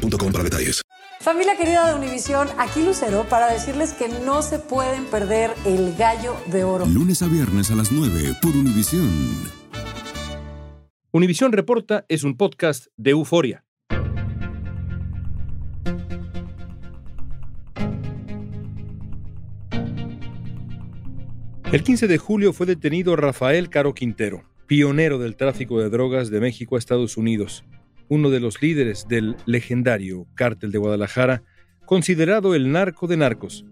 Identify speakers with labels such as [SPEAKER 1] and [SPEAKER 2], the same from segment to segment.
[SPEAKER 1] boostmobile.com para detalles.
[SPEAKER 2] Familia querida de Univisión, aquí Lucero para decirles que no se pueden perder el gallo de oro.
[SPEAKER 3] Lunes a viernes a las 9 por Univisión.
[SPEAKER 4] Univisión Reporta es un podcast de euforia. El 15 de julio fue detenido Rafael Caro Quintero, pionero del tráfico de drogas de México a Estados Unidos uno de los líderes del legendario Cártel de Guadalajara, considerado el narco de narcos.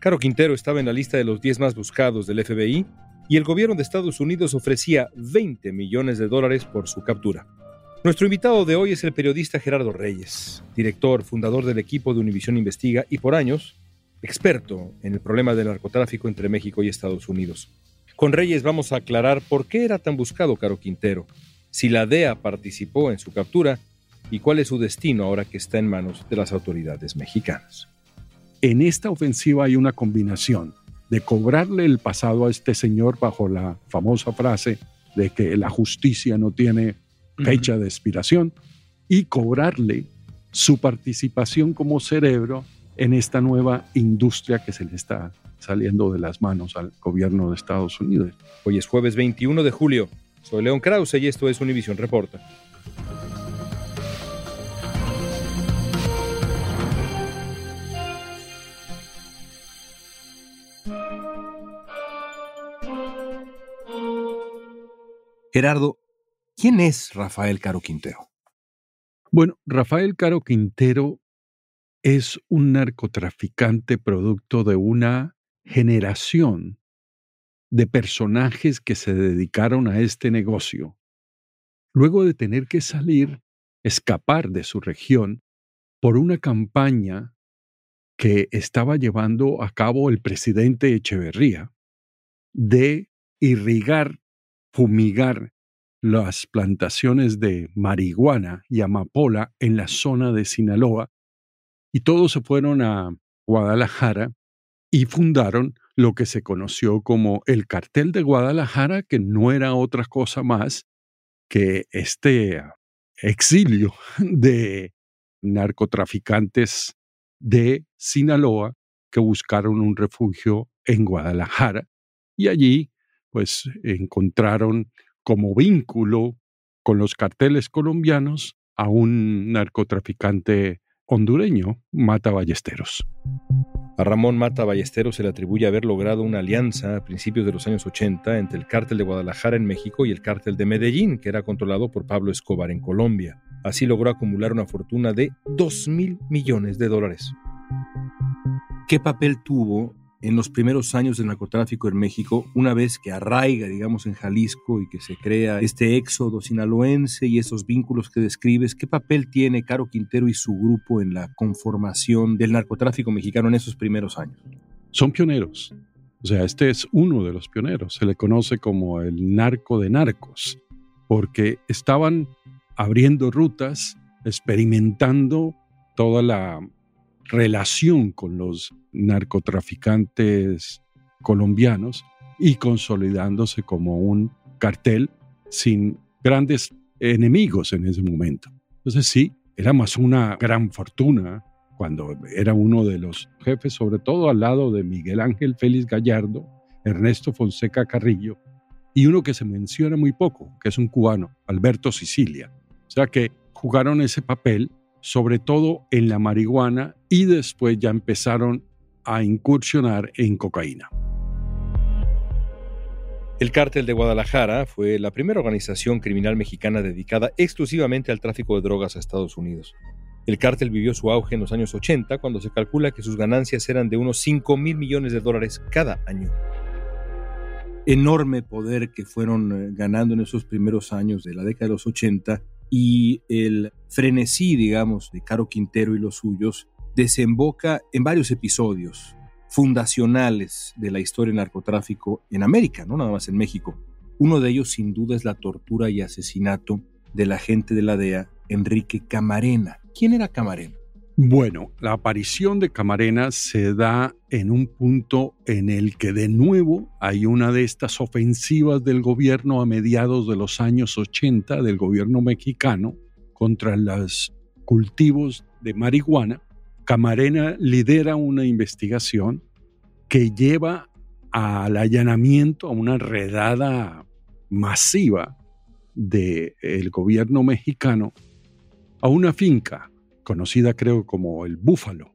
[SPEAKER 4] Caro Quintero estaba en la lista de los 10 más buscados del FBI y el gobierno de Estados Unidos ofrecía 20 millones de dólares por su captura. Nuestro invitado de hoy es el periodista Gerardo Reyes, director, fundador del equipo de Univisión Investiga y por años, experto en el problema del narcotráfico entre México y Estados Unidos. Con Reyes vamos a aclarar por qué era tan buscado Caro Quintero, si la DEA participó en su captura y cuál es su destino ahora que está en manos de las autoridades mexicanas.
[SPEAKER 5] En esta ofensiva hay una combinación de cobrarle el pasado a este señor bajo la famosa frase de que la justicia no tiene fecha de expiración y cobrarle su participación como cerebro en esta nueva industria que se le está saliendo de las manos al gobierno de Estados Unidos.
[SPEAKER 4] Hoy es jueves 21 de julio. Soy León Krause y esto es Univision Reporta. Gerardo, ¿quién es Rafael Caro Quintero?
[SPEAKER 5] Bueno, Rafael Caro Quintero es un narcotraficante producto de una generación de personajes que se dedicaron a este negocio, luego de tener que salir, escapar de su región por una campaña que estaba llevando a cabo el presidente Echeverría de irrigar, fumigar las plantaciones de marihuana y amapola en la zona de Sinaloa, y todos se fueron a Guadalajara y fundaron lo que se conoció como el cartel de Guadalajara, que no era otra cosa más que este exilio de narcotraficantes de Sinaloa que buscaron un refugio en Guadalajara y allí pues encontraron como vínculo con los carteles colombianos a un narcotraficante hondureño, Mata Ballesteros.
[SPEAKER 4] A Ramón Mata Ballesteros se le atribuye haber logrado una alianza a principios de los años 80 entre el cártel de Guadalajara en México y el cártel de Medellín, que era controlado por Pablo Escobar en Colombia. Así logró acumular una fortuna de 2 mil millones de dólares. ¿Qué papel tuvo en los primeros años del narcotráfico en México, una vez que arraiga, digamos, en Jalisco y que se crea este éxodo sinaloense y esos vínculos que describes, ¿qué papel tiene Caro Quintero y su grupo en la conformación del narcotráfico mexicano en esos primeros años?
[SPEAKER 5] Son pioneros. O sea, este es uno de los pioneros. Se le conoce como el narco de narcos, porque estaban abriendo rutas, experimentando toda la relación con los narcotraficantes colombianos y consolidándose como un cartel sin grandes enemigos en ese momento. Entonces sí, era más una gran fortuna cuando era uno de los jefes, sobre todo al lado de Miguel Ángel Félix Gallardo, Ernesto Fonseca Carrillo, y uno que se menciona muy poco, que es un cubano, Alberto Sicilia. O sea que jugaron ese papel sobre todo en la marihuana y después ya empezaron a incursionar en cocaína.
[SPEAKER 4] El cártel de Guadalajara fue la primera organización criminal mexicana dedicada exclusivamente al tráfico de drogas a Estados Unidos. El cártel vivió su auge en los años 80 cuando se calcula que sus ganancias eran de unos 5 mil millones de dólares cada año. Enorme poder que fueron eh, ganando en esos primeros años de la década de los 80 y el frenesí, digamos, de Caro Quintero y los suyos desemboca en varios episodios fundacionales de la historia del narcotráfico en América, no nada más en México. Uno de ellos sin duda es la tortura y asesinato del agente de la DEA, Enrique Camarena. ¿Quién era Camarena?
[SPEAKER 5] Bueno, la aparición de Camarena se da en un punto en el que de nuevo hay una de estas ofensivas del gobierno a mediados de los años 80 del gobierno mexicano contra los cultivos de marihuana. Camarena lidera una investigación que lleva al allanamiento, a una redada masiva del gobierno mexicano a una finca conocida creo como el Búfalo,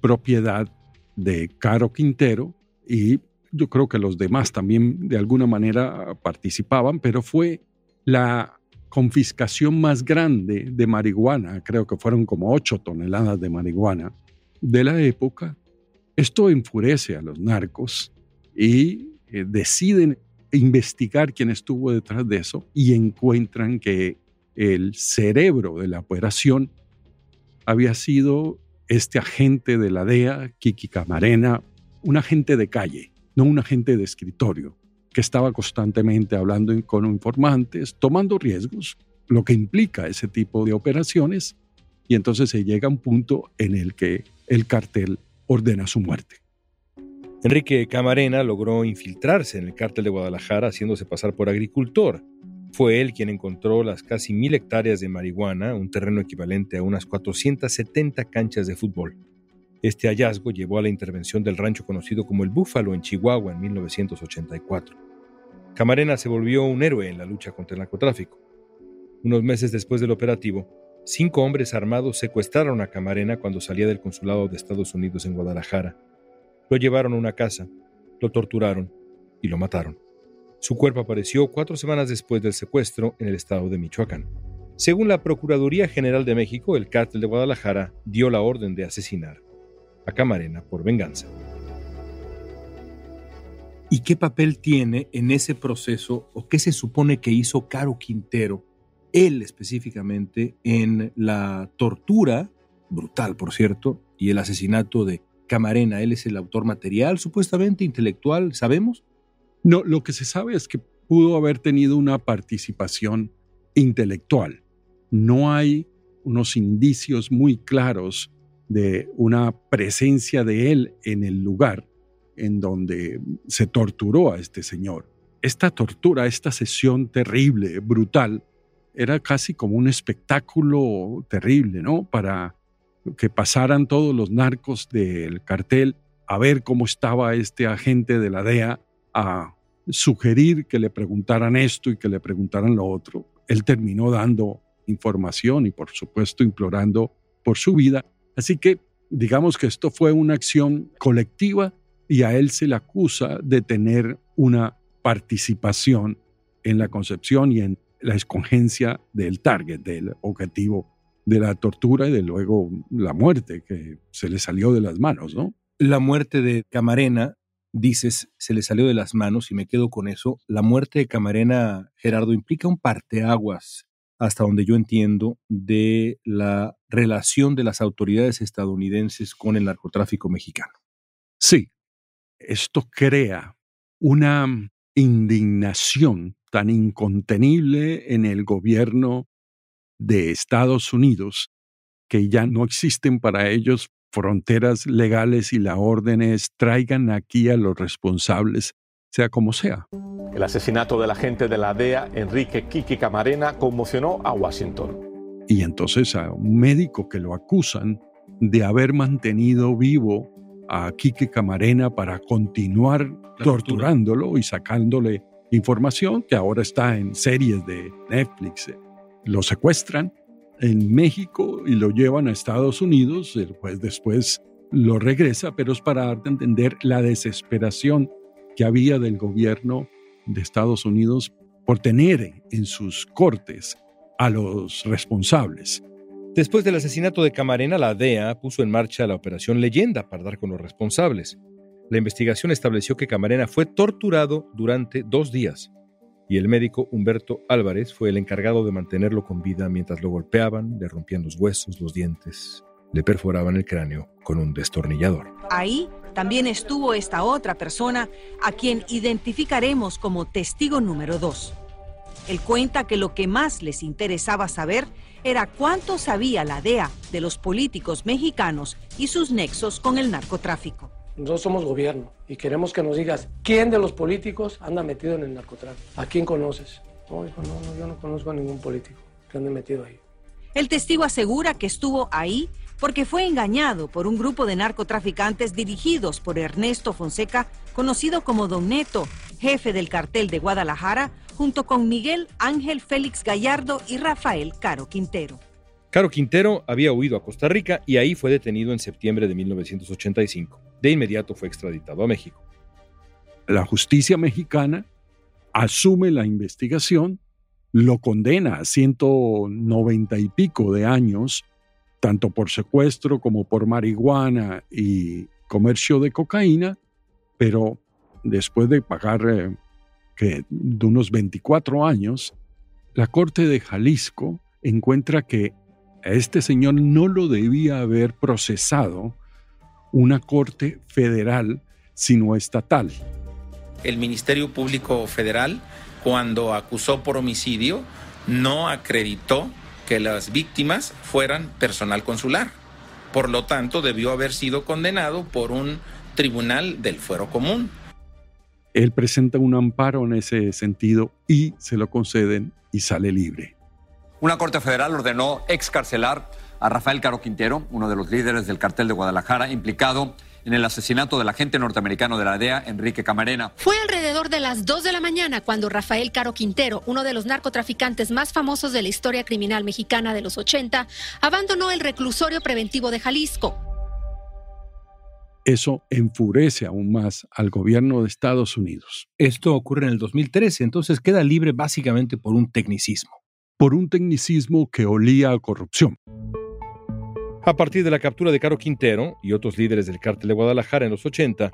[SPEAKER 5] propiedad de Caro Quintero y yo creo que los demás también de alguna manera participaban, pero fue la confiscación más grande de marihuana, creo que fueron como 8 toneladas de marihuana de la época. Esto enfurece a los narcos y eh, deciden investigar quién estuvo detrás de eso y encuentran que el cerebro de la operación había sido este agente de la DEA, Kiki Camarena, un agente de calle, no un agente de escritorio, que estaba constantemente hablando con informantes, tomando riesgos, lo que implica ese tipo de operaciones, y entonces se llega a un punto en el que el cartel ordena su muerte.
[SPEAKER 4] Enrique Camarena logró infiltrarse en el cártel de Guadalajara haciéndose pasar por agricultor fue él quien encontró las casi mil hectáreas de marihuana, un terreno equivalente a unas 470 canchas de fútbol. Este hallazgo llevó a la intervención del rancho conocido como el Búfalo en Chihuahua en 1984. Camarena se volvió un héroe en la lucha contra el narcotráfico. Unos meses después del operativo, cinco hombres armados secuestraron a Camarena cuando salía del consulado de Estados Unidos en Guadalajara. Lo llevaron a una casa, lo torturaron y lo mataron. Su cuerpo apareció cuatro semanas después del secuestro en el estado de Michoacán. Según la Procuraduría General de México, el cártel de Guadalajara dio la orden de asesinar a Camarena por venganza. ¿Y qué papel tiene en ese proceso o qué se supone que hizo Caro Quintero, él específicamente, en la tortura, brutal por cierto, y el asesinato de Camarena? Él es el autor material, supuestamente intelectual, ¿sabemos?
[SPEAKER 5] No, lo que se sabe es que pudo haber tenido una participación intelectual. No hay unos indicios muy claros de una presencia de él en el lugar en donde se torturó a este señor. Esta tortura, esta sesión terrible, brutal, era casi como un espectáculo terrible, ¿no? Para que pasaran todos los narcos del cartel a ver cómo estaba este agente de la DEA a sugerir que le preguntaran esto y que le preguntaran lo otro. Él terminó dando información y por supuesto implorando por su vida. Así que digamos que esto fue una acción colectiva y a él se le acusa de tener una participación en la concepción y en la escogencia del target, del objetivo de la tortura y de luego la muerte que se le salió de las manos, ¿no?
[SPEAKER 4] La muerte de Camarena dices, se le salió de las manos y me quedo con eso. La muerte de Camarena, Gerardo, implica un parteaguas, hasta donde yo entiendo, de la relación de las autoridades estadounidenses con el narcotráfico mexicano.
[SPEAKER 5] Sí, esto crea una indignación tan incontenible en el gobierno de Estados Unidos que ya no existen para ellos fronteras legales y la orden es traigan aquí a los responsables, sea como sea.
[SPEAKER 6] El asesinato del agente de la DEA, Enrique Kiki Camarena, conmocionó a Washington.
[SPEAKER 5] Y entonces a un médico que lo acusan de haber mantenido vivo a Kiki Camarena para continuar torturándolo y sacándole información que ahora está en series de Netflix. Lo secuestran en México y lo llevan a Estados Unidos, pues después lo regresa, pero es para darte a entender la desesperación que había del gobierno de Estados Unidos por tener en sus cortes a los responsables.
[SPEAKER 4] Después del asesinato de Camarena, la DEA puso en marcha la operación Leyenda para dar con los responsables. La investigación estableció que Camarena fue torturado durante dos días y el médico Humberto Álvarez fue el encargado de mantenerlo con vida mientras lo golpeaban, le rompían los huesos, los dientes, le perforaban el cráneo con un destornillador.
[SPEAKER 7] Ahí también estuvo esta otra persona a quien identificaremos como testigo número dos. Él cuenta que lo que más les interesaba saber era cuánto sabía la DEA de los políticos mexicanos y sus nexos con el narcotráfico.
[SPEAKER 8] Nosotros somos gobierno y queremos que nos digas quién de los políticos anda metido en el narcotráfico. ¿A quién conoces? No, hijo, no, no, yo no conozco a ningún político que ande metido ahí.
[SPEAKER 7] El testigo asegura que estuvo ahí porque fue engañado por un grupo de narcotraficantes dirigidos por Ernesto Fonseca, conocido como Don Neto, jefe del cartel de Guadalajara, junto con Miguel Ángel Félix Gallardo y Rafael Caro Quintero.
[SPEAKER 4] Caro Quintero había huido a Costa Rica y ahí fue detenido en septiembre de 1985. De inmediato fue extraditado a México.
[SPEAKER 5] La justicia mexicana asume la investigación, lo condena a 190 y pico de años, tanto por secuestro como por marihuana y comercio de cocaína, pero después de pagar eh, que de unos 24 años, la Corte de Jalisco encuentra que a este señor no lo debía haber procesado una Corte federal, sino estatal.
[SPEAKER 9] El Ministerio Público Federal, cuando acusó por homicidio, no acreditó que las víctimas fueran personal consular. Por lo tanto, debió haber sido condenado por un tribunal del fuero común.
[SPEAKER 5] Él presenta un amparo en ese sentido y se lo conceden y sale libre.
[SPEAKER 10] Una corte federal ordenó excarcelar a Rafael Caro Quintero, uno de los líderes del cartel de Guadalajara, implicado en el asesinato del agente norteamericano de la DEA, Enrique Camarena.
[SPEAKER 11] Fue alrededor de las 2 de la mañana cuando Rafael Caro Quintero, uno de los narcotraficantes más famosos de la historia criminal mexicana de los 80, abandonó el reclusorio preventivo de Jalisco.
[SPEAKER 5] Eso enfurece aún más al gobierno de Estados Unidos.
[SPEAKER 4] Esto ocurre en el 2013, entonces queda libre básicamente por un tecnicismo.
[SPEAKER 5] Por un tecnicismo que olía a corrupción.
[SPEAKER 4] A partir de la captura de Caro Quintero y otros líderes del cártel de Guadalajara en los 80,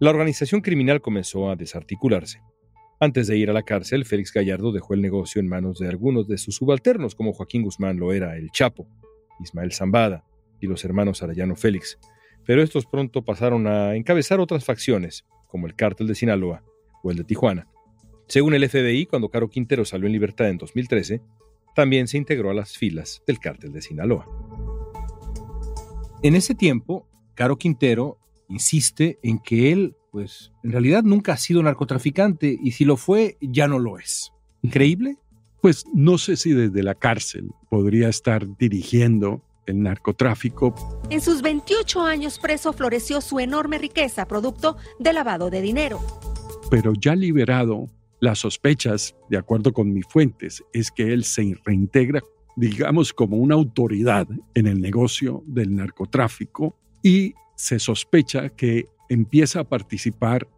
[SPEAKER 4] la organización criminal comenzó a desarticularse. Antes de ir a la cárcel, Félix Gallardo dejó el negocio en manos de algunos de sus subalternos, como Joaquín Guzmán lo era el Chapo, Ismael Zambada y los hermanos Arellano Félix, pero estos pronto pasaron a encabezar otras facciones, como el cártel de Sinaloa o el de Tijuana. Según el FBI, cuando Caro Quintero salió en libertad en 2013, también se integró a las filas del cártel de Sinaloa. En ese tiempo, Caro Quintero insiste en que él, pues, en realidad nunca ha sido narcotraficante y si lo fue, ya no lo es. ¿Increíble?
[SPEAKER 5] Pues no sé si desde la cárcel podría estar dirigiendo el narcotráfico.
[SPEAKER 11] En sus 28 años preso floreció su enorme riqueza, producto de lavado de dinero.
[SPEAKER 5] Pero ya liberado, las sospechas, de acuerdo con mis fuentes, es que él se reintegra, digamos, como una autoridad en el negocio del narcotráfico y se sospecha que empieza a participar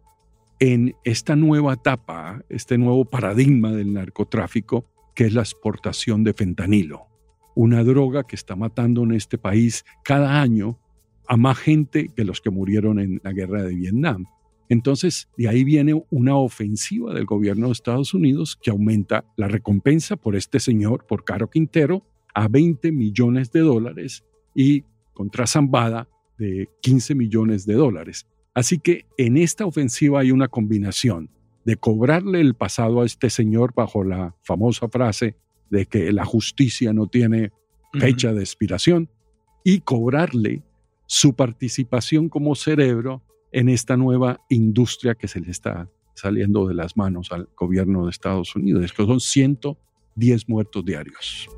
[SPEAKER 5] en esta nueva etapa, este nuevo paradigma del narcotráfico, que es la exportación de fentanilo una droga que está matando en este país cada año a más gente que los que murieron en la guerra de Vietnam. Entonces, de ahí viene una ofensiva del gobierno de Estados Unidos que aumenta la recompensa por este señor, por Caro Quintero, a 20 millones de dólares y contra Zambada de 15 millones de dólares. Así que en esta ofensiva hay una combinación de cobrarle el pasado a este señor bajo la famosa frase de que la justicia no tiene fecha de expiración y cobrarle su participación como cerebro en esta nueva industria que se le está saliendo de las manos al gobierno de Estados Unidos, que son 110 muertos diarios.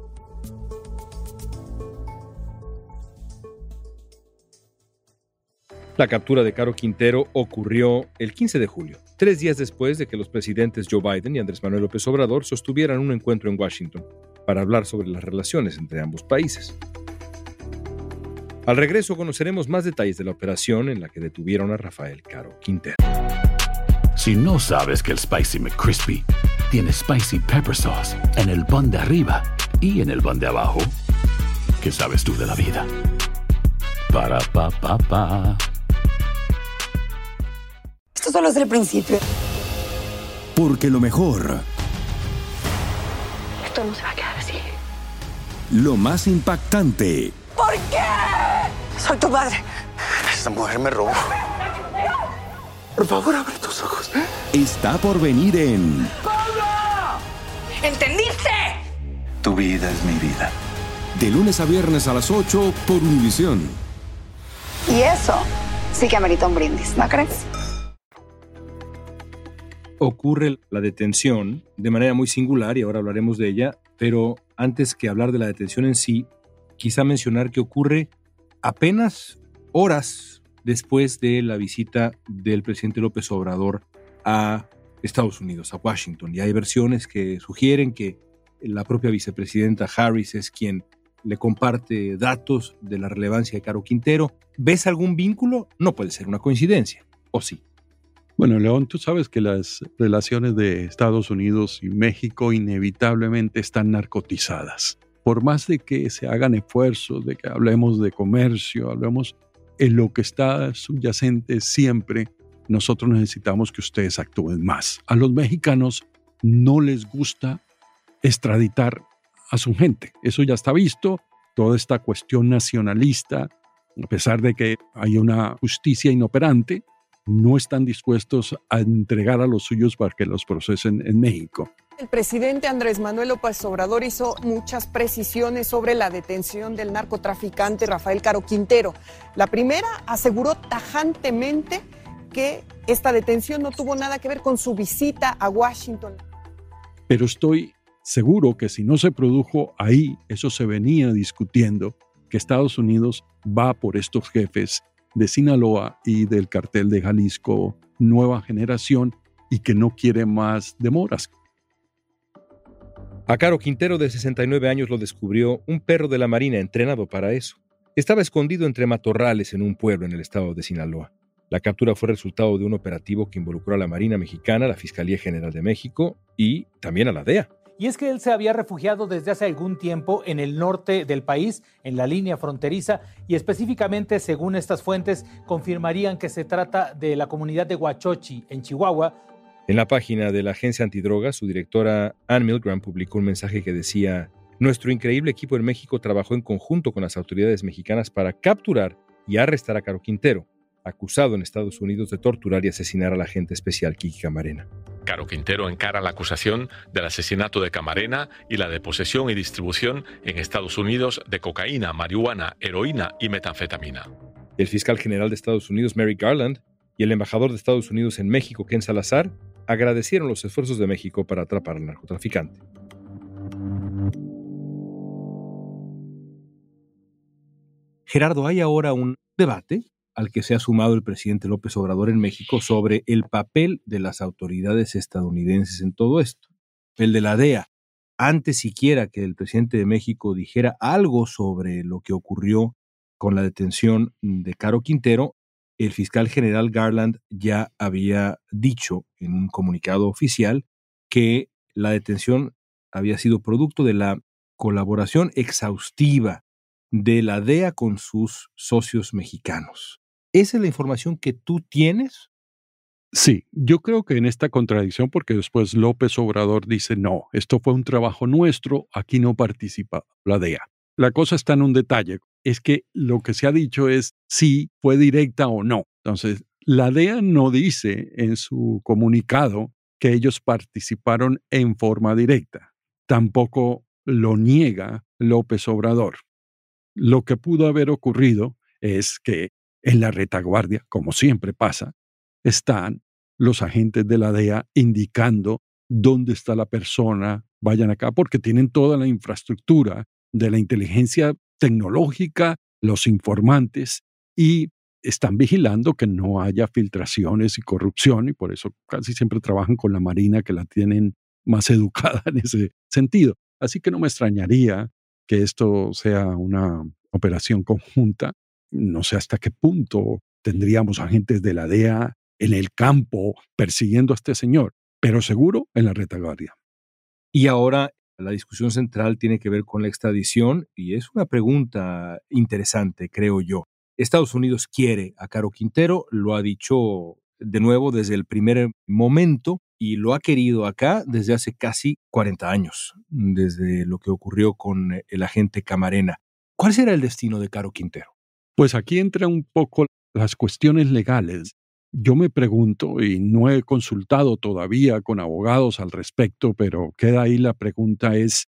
[SPEAKER 4] La captura de Caro Quintero ocurrió el 15 de julio, tres días después de que los presidentes Joe Biden y Andrés Manuel López Obrador sostuvieran un encuentro en Washington para hablar sobre las relaciones entre ambos países. Al regreso conoceremos más detalles de la operación en la que detuvieron a Rafael Caro Quintero.
[SPEAKER 12] Si no sabes que el Spicy McCrispy tiene Spicy Pepper Sauce en el pan de arriba y en el pan de abajo, ¿qué sabes tú de la vida? Para, pa, pa, pa.
[SPEAKER 2] Esto solo es el principio.
[SPEAKER 3] Porque lo mejor.
[SPEAKER 13] Esto no se va a quedar así.
[SPEAKER 3] Lo más impactante.
[SPEAKER 13] ¿Por qué? Soy tu madre.
[SPEAKER 14] Esta mujer me robó. Por favor, abre tus ojos.
[SPEAKER 3] Está por venir en
[SPEAKER 13] ¡Pablo! ¿Entendiste?
[SPEAKER 14] Tu vida es mi vida.
[SPEAKER 3] De lunes a viernes a las 8 por Univisión.
[SPEAKER 15] Y eso sí que amerita un brindis, ¿no crees?
[SPEAKER 4] Ocurre la detención de manera muy singular y ahora hablaremos de ella, pero antes que hablar de la detención en sí, quizá mencionar que ocurre apenas horas después de la visita del presidente López Obrador a Estados Unidos, a Washington. Y hay versiones que sugieren que la propia vicepresidenta Harris es quien le comparte datos de la relevancia de Caro Quintero. ¿Ves algún vínculo? No puede ser una coincidencia, ¿o sí?
[SPEAKER 5] Bueno, León, tú sabes que las relaciones de Estados Unidos y México inevitablemente están narcotizadas. Por más de que se hagan esfuerzos, de que hablemos de comercio, hablemos en lo que está subyacente siempre, nosotros necesitamos que ustedes actúen más. A los mexicanos no les gusta extraditar a su gente. Eso ya está visto. Toda esta cuestión nacionalista, a pesar de que hay una justicia inoperante, no están dispuestos a entregar a los suyos para que los procesen en México.
[SPEAKER 16] El presidente Andrés Manuel López Obrador hizo muchas precisiones sobre la detención del narcotraficante Rafael Caro Quintero. La primera aseguró tajantemente que esta detención no tuvo nada que ver con su visita a Washington.
[SPEAKER 5] Pero estoy seguro que si no se produjo ahí, eso se venía discutiendo, que Estados Unidos va por estos jefes de Sinaloa y del cartel de Jalisco Nueva Generación y que no quiere más demoras.
[SPEAKER 4] A Caro Quintero, de 69 años, lo descubrió un perro de la Marina entrenado para eso. Estaba escondido entre matorrales en un pueblo en el estado de Sinaloa. La captura fue resultado de un operativo que involucró a la Marina Mexicana, la Fiscalía General de México y también a la DEA.
[SPEAKER 17] Y es que él se había refugiado desde hace algún tiempo en el norte del país, en la línea fronteriza, y específicamente, según estas fuentes, confirmarían que se trata de la comunidad de Huachochi, en Chihuahua.
[SPEAKER 4] En la página de la agencia antidrogas, su directora Ann Milgram publicó un mensaje que decía, Nuestro increíble equipo en México trabajó en conjunto con las autoridades mexicanas para capturar y arrestar a Caro Quintero, acusado en Estados Unidos de torturar y asesinar al agente especial Kiki Camarena.
[SPEAKER 6] Caro Quintero encara la acusación del asesinato de Camarena y la de posesión y distribución en Estados Unidos de cocaína, marihuana, heroína y metanfetamina.
[SPEAKER 4] El fiscal general de Estados Unidos, Mary Garland, y el embajador de Estados Unidos en México, Ken Salazar, agradecieron los esfuerzos de México para atrapar al narcotraficante. Gerardo, hay ahora un debate al que se ha sumado el presidente López Obrador en México sobre el papel de las autoridades estadounidenses en todo esto. El de la DEA. Antes siquiera que el presidente de México dijera algo sobre lo que ocurrió con la detención de Caro Quintero, el fiscal general Garland ya había dicho en un comunicado oficial que la detención había sido producto de la colaboración exhaustiva de la DEA con sus socios mexicanos. ¿Esa es la información que tú tienes?
[SPEAKER 5] Sí, yo creo que en esta contradicción, porque después López Obrador dice, no, esto fue un trabajo nuestro, aquí no participa la DEA. La cosa está en un detalle, es que lo que se ha dicho es si fue directa o no. Entonces, la DEA no dice en su comunicado que ellos participaron en forma directa. Tampoco lo niega López Obrador. Lo que pudo haber ocurrido es que en la retaguardia, como siempre pasa, están los agentes de la DEA indicando dónde está la persona, vayan acá, porque tienen toda la infraestructura de la inteligencia tecnológica, los informantes, y están vigilando que no haya filtraciones y corrupción, y por eso casi siempre trabajan con la Marina, que la tienen más educada en ese sentido. Así que no me extrañaría que esto sea una operación conjunta no sé hasta qué punto tendríamos agentes de la DEA en el campo persiguiendo a este señor, pero seguro en la retaguardia.
[SPEAKER 4] Y ahora la discusión central tiene que ver con la extradición y es una pregunta interesante, creo yo. Estados Unidos quiere a Caro Quintero, lo ha dicho de nuevo desde el primer momento y lo ha querido acá desde hace casi 40 años, desde lo que ocurrió con el agente Camarena. ¿Cuál será el destino de Caro Quintero?
[SPEAKER 5] Pues aquí entra un poco las cuestiones legales. Yo me pregunto, y no he consultado todavía con abogados al respecto, pero queda ahí la pregunta es,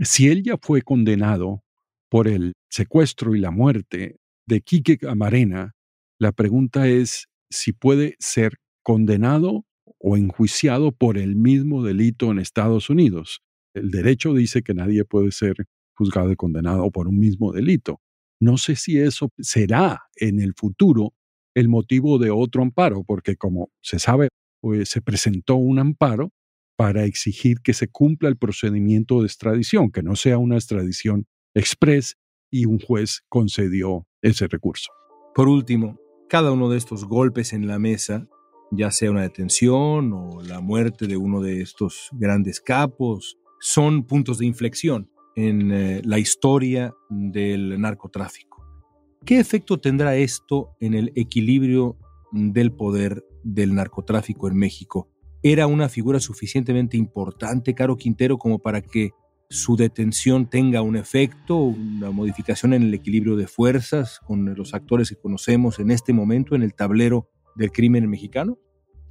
[SPEAKER 5] si él ya fue condenado por el secuestro y la muerte de Quique Camarena, la pregunta es si puede ser condenado o enjuiciado por el mismo delito en Estados Unidos. El derecho dice que nadie puede ser juzgado y condenado por un mismo delito. No sé si eso será en el futuro el motivo de otro amparo, porque como se sabe, pues, se presentó un amparo para exigir que se cumpla el procedimiento de extradición, que no sea una extradición express y un juez concedió ese recurso.
[SPEAKER 4] Por último, cada uno de estos golpes en la mesa, ya sea una detención o la muerte de uno de estos grandes capos, son puntos de inflexión en eh, la historia del narcotráfico. ¿Qué efecto tendrá esto en el equilibrio del poder del narcotráfico en México? ¿Era una figura suficientemente importante, Caro Quintero, como para que su detención tenga un efecto, una modificación en el equilibrio de fuerzas con los actores que conocemos en este momento en el tablero del crimen mexicano?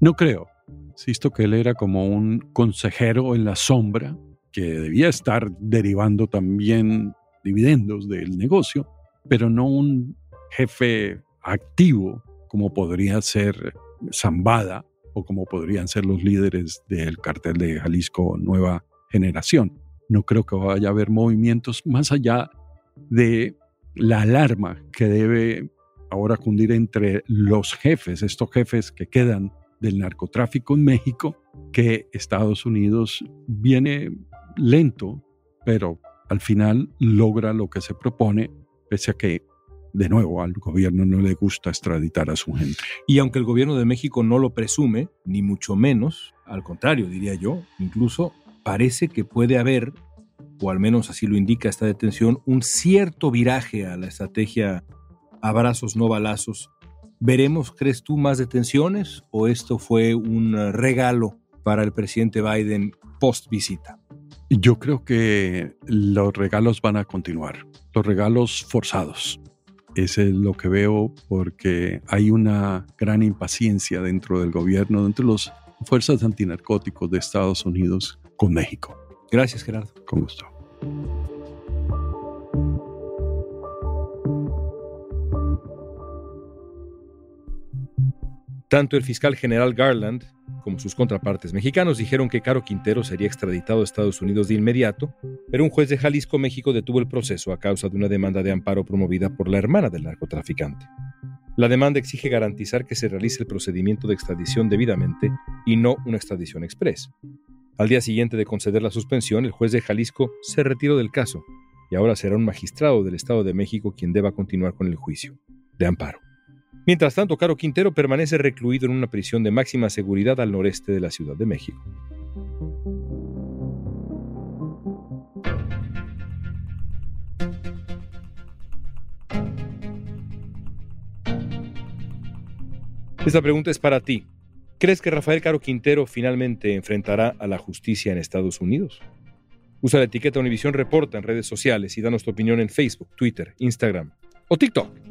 [SPEAKER 5] No creo. Insisto que él era como un consejero en la sombra que debía estar derivando también dividendos del negocio, pero no un jefe activo como podría ser Zambada o como podrían ser los líderes del cartel de Jalisco Nueva Generación. No creo que vaya a haber movimientos más allá de la alarma que debe ahora cundir entre los jefes, estos jefes que quedan del narcotráfico en México, que Estados Unidos viene lento, pero al final logra lo que se propone, pese a que, de nuevo, al gobierno no le gusta extraditar a su gente.
[SPEAKER 4] Y aunque el gobierno de México no lo presume, ni mucho menos, al contrario, diría yo, incluso parece que puede haber, o al menos así lo indica esta detención, un cierto viraje a la estrategia abrazos no balazos. ¿Veremos, crees tú, más detenciones o esto fue un regalo para el presidente Biden post visita?
[SPEAKER 5] Yo creo que los regalos van a continuar, los regalos forzados. Ese es lo que veo porque hay una gran impaciencia dentro del gobierno, dentro de las fuerzas antinarcóticos de Estados Unidos con México.
[SPEAKER 4] Gracias, Gerardo.
[SPEAKER 5] Con gusto.
[SPEAKER 4] Tanto el fiscal general Garland como sus contrapartes mexicanos dijeron que Caro Quintero sería extraditado a Estados Unidos de inmediato, pero un juez de Jalisco, México, detuvo el proceso a causa de una demanda de amparo promovida por la hermana del narcotraficante. La demanda exige garantizar que se realice el procedimiento de extradición debidamente y no una extradición express. Al día siguiente de conceder la suspensión, el juez de Jalisco se retiró del caso y ahora será un magistrado del Estado de México quien deba continuar con el juicio de amparo. Mientras tanto, Caro Quintero permanece recluido en una prisión de máxima seguridad al noreste de la Ciudad de México. Esta pregunta es para ti. ¿Crees que Rafael Caro Quintero finalmente enfrentará a la justicia en Estados Unidos? Usa la etiqueta Univisión Reporta en redes sociales y danos tu opinión en Facebook, Twitter, Instagram o TikTok.